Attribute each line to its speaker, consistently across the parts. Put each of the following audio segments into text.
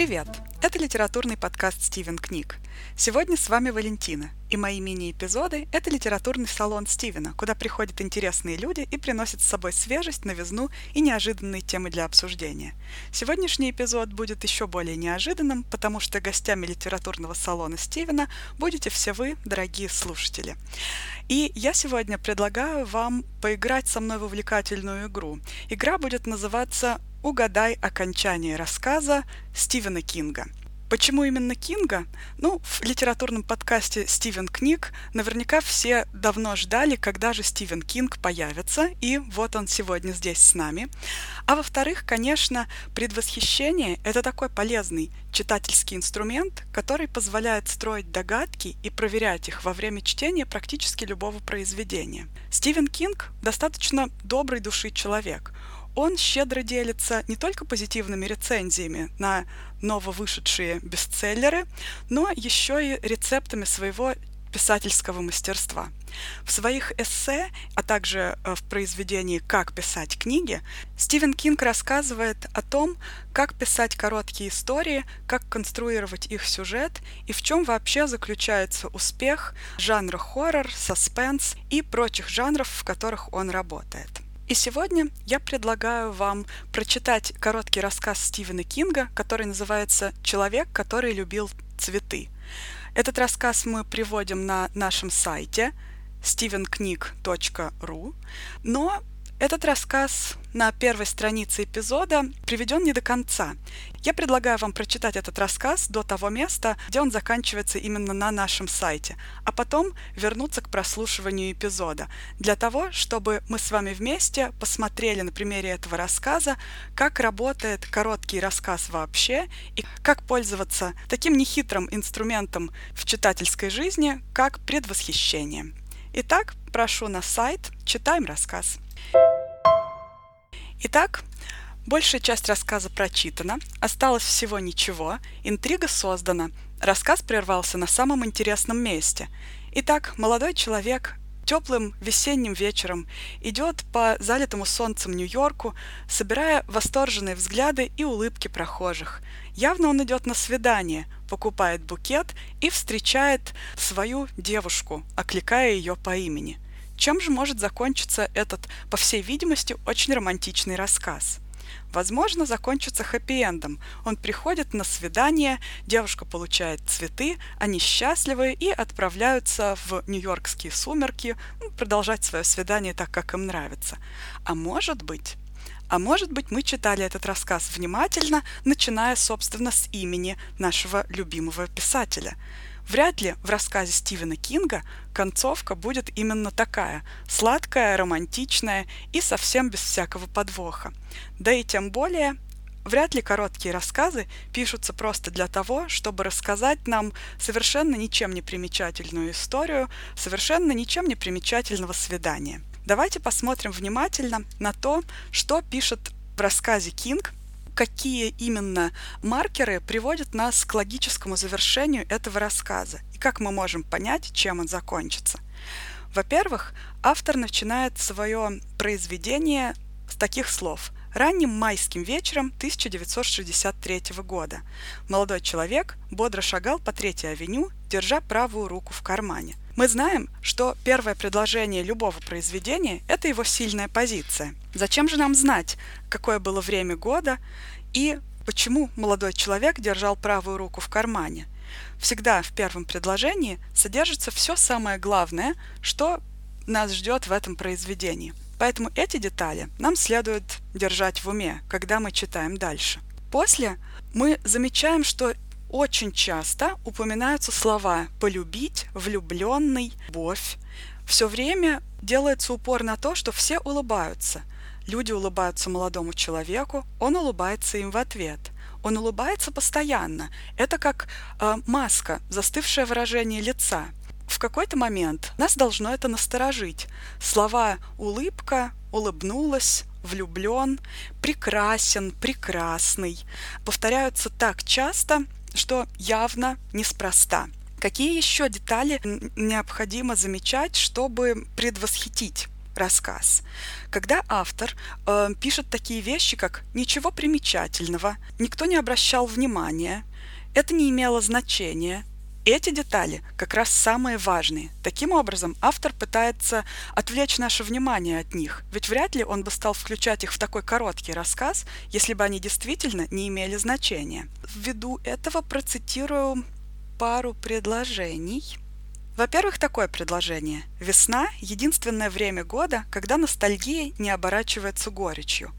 Speaker 1: Привет! Это литературный подкаст «Стивен книг». Сегодня с вами Валентина, и мои мини-эпизоды – это литературный салон Стивена, куда приходят интересные люди и приносят с собой свежесть, новизну и неожиданные темы для обсуждения. Сегодняшний эпизод будет еще более неожиданным, потому что гостями литературного салона Стивена будете все вы, дорогие слушатели. И я сегодня предлагаю вам поиграть со мной в увлекательную игру. Игра будет называться Угадай окончание рассказа Стивена Кинга. Почему именно Кинга? Ну, в литературном подкасте «Стивен Книг» наверняка все давно ждали, когда же Стивен Кинг появится, и вот он сегодня здесь с нами. А во-вторых, конечно, предвосхищение – это такой полезный читательский инструмент, который позволяет строить догадки и проверять их во время чтения практически любого произведения. Стивен Кинг достаточно доброй души человек – он щедро делится не только позитивными рецензиями на нововышедшие бестселлеры, но еще и рецептами своего писательского мастерства. В своих эссе, а также э, в произведении «Как писать книги» Стивен Кинг рассказывает о том, как писать короткие истории, как конструировать их сюжет и в чем вообще заключается успех жанра хоррор, саспенс и прочих жанров, в которых он работает. И сегодня я предлагаю вам прочитать короткий рассказ Стивена Кинга, который называется «Человек, который любил цветы». Этот рассказ мы приводим на нашем сайте stevenknig.ru, но этот рассказ на первой странице эпизода приведен не до конца. Я предлагаю вам прочитать этот рассказ до того места, где он заканчивается именно на нашем сайте, а потом вернуться к прослушиванию эпизода, для того, чтобы мы с вами вместе посмотрели на примере этого рассказа, как работает короткий рассказ вообще и как пользоваться таким нехитрым инструментом в читательской жизни, как предвосхищение. Итак, прошу на сайт, читаем рассказ. Итак, большая часть рассказа прочитана, осталось всего ничего, интрига создана, рассказ прервался на самом интересном месте. Итак, молодой человек теплым весенним вечером идет по залитому солнцем Нью-Йорку, собирая восторженные взгляды и улыбки прохожих. Явно он идет на свидание, покупает букет и встречает свою девушку, окликая ее по имени – чем же может закончиться этот, по всей видимости, очень романтичный рассказ? Возможно, закончится хэппи-эндом. Он приходит на свидание, девушка получает цветы, они счастливы и отправляются в нью-йоркские сумерки ну, продолжать свое свидание так, как им нравится. А может быть, а может быть, мы читали этот рассказ внимательно, начиная, собственно, с имени нашего любимого писателя – Вряд ли в рассказе Стивена Кинга концовка будет именно такая – сладкая, романтичная и совсем без всякого подвоха. Да и тем более Вряд ли короткие рассказы пишутся просто для того, чтобы рассказать нам совершенно ничем не примечательную историю, совершенно ничем не примечательного свидания. Давайте посмотрим внимательно на то, что пишет в рассказе Кинг какие именно маркеры приводят нас к логическому завершению этого рассказа и как мы можем понять, чем он закончится. Во-первых, автор начинает свое произведение с таких слов – ранним майским вечером 1963 года. Молодой человек бодро шагал по Третьей авеню, держа правую руку в кармане. Мы знаем, что первое предложение любого произведения – это его сильная позиция. Зачем же нам знать, какое было время года и почему молодой человек держал правую руку в кармане? Всегда в первом предложении содержится все самое главное, что нас ждет в этом произведении. Поэтому эти детали нам следует держать в уме, когда мы читаем дальше. После мы замечаем, что очень часто упоминаются слова «полюбить», «влюбленный», «любовь». Все время делается упор на то, что все улыбаются. Люди улыбаются молодому человеку, он улыбается им в ответ. Он улыбается постоянно. Это как э, маска, застывшее выражение лица. В какой-то момент нас должно это насторожить. Слова «улыбка», «улыбнулась», влюблен, прекрасен, прекрасный повторяются так часто, что явно неспроста. Какие еще детали необходимо замечать, чтобы предвосхитить рассказ. Когда автор э, пишет такие вещи, как «ничего примечательного», «никто не обращал внимания», «это не имело значения», эти детали как раз самые важные. Таким образом, автор пытается отвлечь наше внимание от них, ведь вряд ли он бы стал включать их в такой короткий рассказ, если бы они действительно не имели значения. Ввиду этого процитирую пару предложений. Во-первых, такое предложение. Весна – единственное время года, когда ностальгия не оборачивается горечью.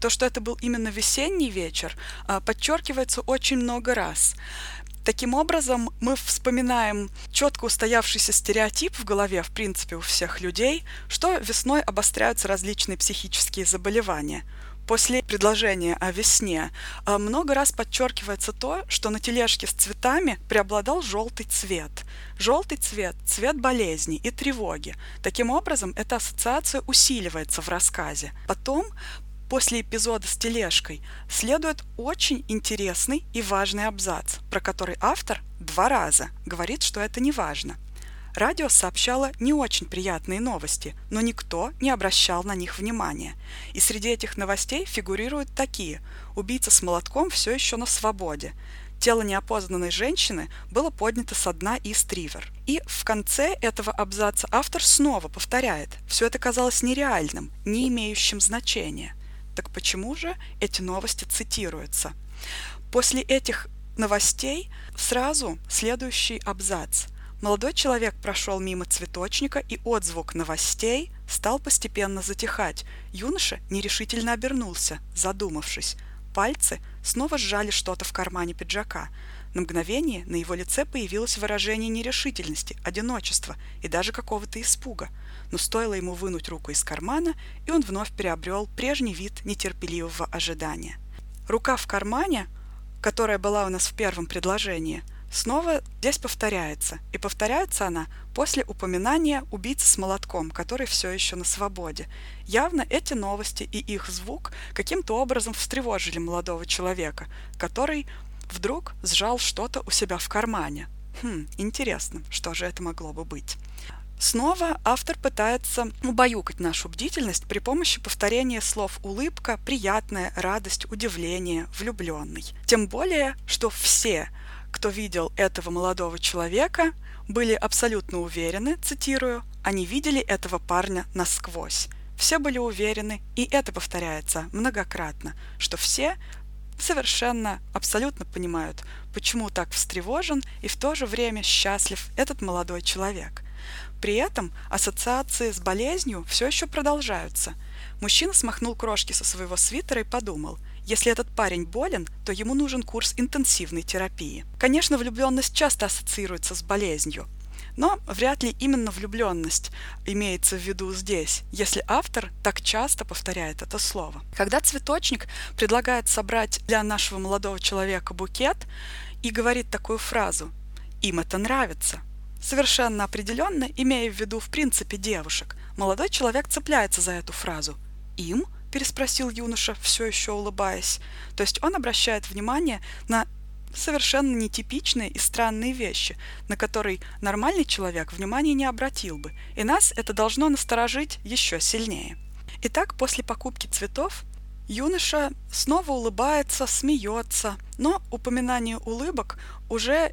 Speaker 1: То, что это был именно весенний вечер, а, подчеркивается очень много раз. Таким образом, мы вспоминаем четко устоявшийся стереотип в голове, в принципе, у всех людей, что весной обостряются различные психические заболевания. После предложения о весне а, много раз подчеркивается то, что на тележке с цветами преобладал желтый цвет. Желтый цвет – цвет болезни и тревоги. Таким образом, эта ассоциация усиливается в рассказе. Потом После эпизода с тележкой следует очень интересный и важный абзац, про который автор два раза говорит, что это не важно. Радио сообщало не очень приятные новости, но никто не обращал на них внимания. И среди этих новостей фигурируют такие. Убийца с молотком все еще на свободе. Тело неопознанной женщины было поднято со дна из Тривер. И в конце этого абзаца автор снова повторяет, все это казалось нереальным, не имеющим значения. Так почему же эти новости цитируются? После этих новостей сразу следующий абзац. Молодой человек прошел мимо цветочника, и отзвук новостей стал постепенно затихать. Юноша нерешительно обернулся, задумавшись. Пальцы снова сжали что-то в кармане пиджака. На мгновение на его лице появилось выражение нерешительности, одиночества и даже какого-то испуга – но стоило ему вынуть руку из кармана, и он вновь приобрел прежний вид нетерпеливого ожидания. Рука в кармане, которая была у нас в первом предложении, снова здесь повторяется, и повторяется она после упоминания убийцы с молотком, который все еще на свободе. Явно эти новости и их звук каким-то образом встревожили молодого человека, который вдруг сжал что-то у себя в кармане. Хм, интересно, что же это могло бы быть. Снова автор пытается убаюкать нашу бдительность при помощи повторения слов «улыбка», «приятная», «радость», «удивление», «влюбленный». Тем более, что все, кто видел этого молодого человека, были абсолютно уверены, цитирую, они видели этого парня насквозь. Все были уверены, и это повторяется многократно, что все совершенно, абсолютно понимают, почему так встревожен и в то же время счастлив этот молодой человек. При этом ассоциации с болезнью все еще продолжаются. Мужчина смахнул крошки со своего свитера и подумал, если этот парень болен, то ему нужен курс интенсивной терапии. Конечно, влюбленность часто ассоциируется с болезнью, но вряд ли именно влюбленность имеется в виду здесь, если автор так часто повторяет это слово. Когда цветочник предлагает собрать для нашего молодого человека букет и говорит такую фразу «им это нравится», Совершенно определенно, имея в виду в принципе девушек, молодой человек цепляется за эту фразу. «Им?» – переспросил юноша, все еще улыбаясь. То есть он обращает внимание на совершенно нетипичные и странные вещи, на которые нормальный человек внимания не обратил бы, и нас это должно насторожить еще сильнее. Итак, после покупки цветов юноша снова улыбается, смеется, но упоминание улыбок уже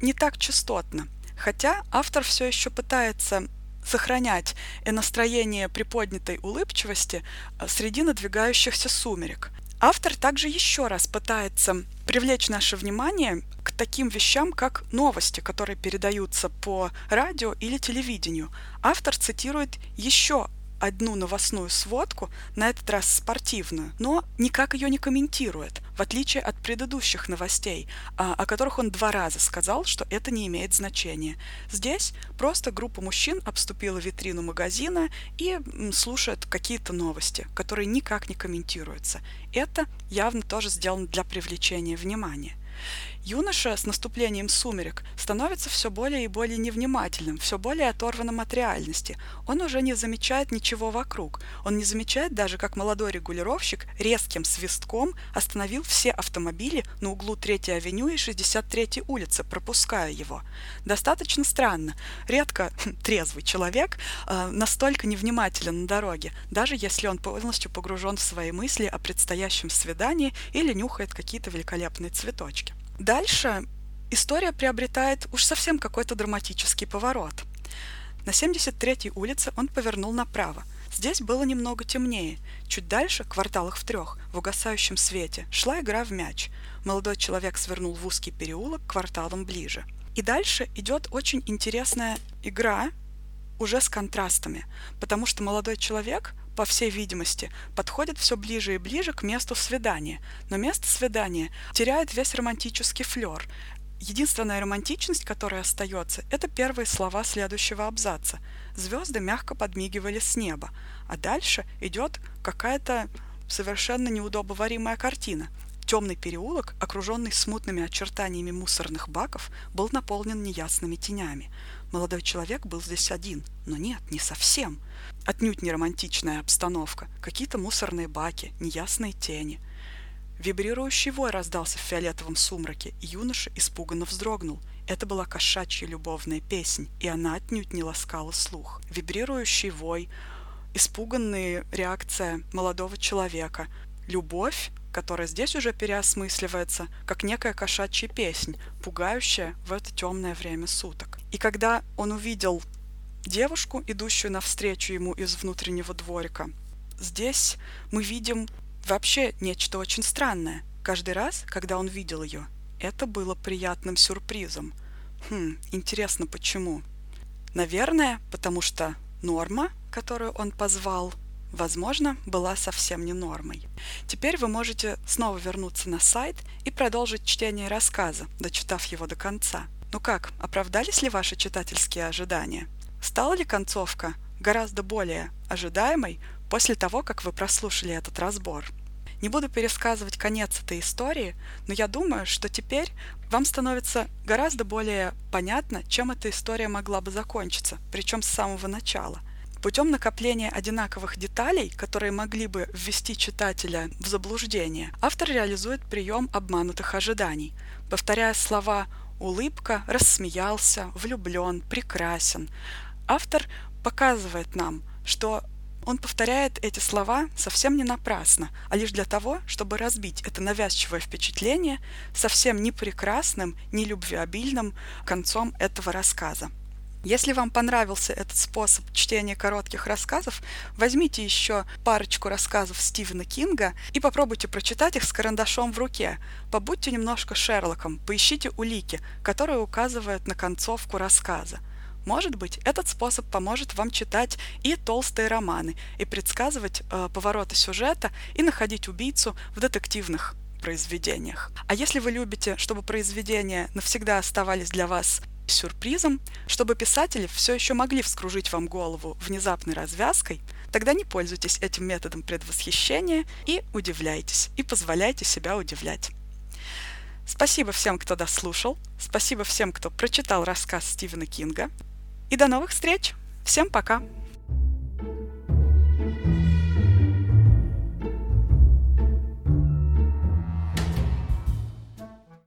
Speaker 1: не так частотно – Хотя автор все еще пытается сохранять настроение приподнятой улыбчивости э, среди надвигающихся сумерек. Автор также еще раз пытается привлечь наше внимание к таким вещам, как новости, которые передаются по радио или телевидению. Автор цитирует еще одну новостную сводку, на этот раз спортивную, но никак ее не комментирует, в отличие от предыдущих новостей, а, о которых он два раза сказал, что это не имеет значения. Здесь просто группа мужчин обступила витрину магазина и слушает какие-то новости, которые никак не комментируются. Это явно тоже сделано для привлечения внимания. Юноша с наступлением сумерек становится все более и более невнимательным, все более оторванным от реальности. Он уже не замечает ничего вокруг. Он не замечает даже, как молодой регулировщик резким свистком остановил все автомобили на углу 3-й авеню и 63-й улицы, пропуская его. Достаточно странно. Редко трезвый человек э, настолько невнимателен на дороге, даже если он полностью погружен в свои мысли о предстоящем свидании или нюхает какие-то великолепные цветочки. Дальше история приобретает уж совсем какой-то драматический поворот. На 73-й улице он повернул направо. Здесь было немного темнее. Чуть дальше, кварталах в трех, в угасающем свете, шла игра в мяч. Молодой человек свернул в узкий переулок кварталом ближе. И дальше идет очень интересная игра уже с контрастами, потому что молодой человек по всей видимости, подходит все ближе и ближе к месту свидания. Но место свидания теряет весь романтический флер. Единственная романтичность, которая остается, это первые слова следующего абзаца. Звезды мягко подмигивали с неба, а дальше идет какая-то совершенно неудобоваримая картина. Темный переулок, окруженный смутными очертаниями мусорных баков, был наполнен неясными тенями. Молодой человек был здесь один, но нет, не совсем. Отнюдь не романтичная обстановка, какие-то мусорные баки, неясные тени. Вибрирующий вой раздался в фиолетовом сумраке, и юноша испуганно вздрогнул. Это была кошачья любовная песнь, и она отнюдь не ласкала слух. Вибрирующий вой, испуганная реакция молодого человека, любовь, которая здесь уже переосмысливается, как некая кошачья песнь, пугающая в это темное время суток. И когда он увидел девушку, идущую навстречу ему из внутреннего дворика, здесь мы видим вообще нечто очень странное. Каждый раз, когда он видел ее, это было приятным сюрпризом. Хм, интересно, почему? Наверное, потому что норма, которую он позвал, возможно, была совсем не нормой. Теперь вы можете снова вернуться на сайт и продолжить чтение рассказа, дочитав его до конца. Ну как, оправдались ли ваши читательские ожидания? Стала ли концовка гораздо более ожидаемой после того, как вы прослушали этот разбор? Не буду пересказывать конец этой истории, но я думаю, что теперь вам становится гораздо более понятно, чем эта история могла бы закончиться, причем с самого начала – Путем накопления одинаковых деталей, которые могли бы ввести читателя в заблуждение, автор реализует прием обманутых ожиданий, повторяя слова «улыбка», «рассмеялся», «влюблен», «прекрасен». Автор показывает нам, что он повторяет эти слова совсем не напрасно, а лишь для того, чтобы разбить это навязчивое впечатление совсем не прекрасным, не любвеобильным концом этого рассказа. Если вам понравился этот способ чтения коротких рассказов, возьмите еще парочку рассказов Стивена Кинга и попробуйте прочитать их с карандашом в руке. Побудьте немножко Шерлоком, поищите улики, которые указывают на концовку рассказа. Может быть, этот способ поможет вам читать и толстые романы, и предсказывать э, повороты сюжета, и находить убийцу в детективных произведениях. А если вы любите, чтобы произведения навсегда оставались для вас сюрпризом, чтобы писатели все еще могли вскружить вам голову внезапной развязкой, тогда не пользуйтесь этим методом предвосхищения и удивляйтесь, и позволяйте себя удивлять. Спасибо всем, кто дослушал, спасибо всем, кто прочитал рассказ Стивена Кинга, и до новых встреч! Всем пока!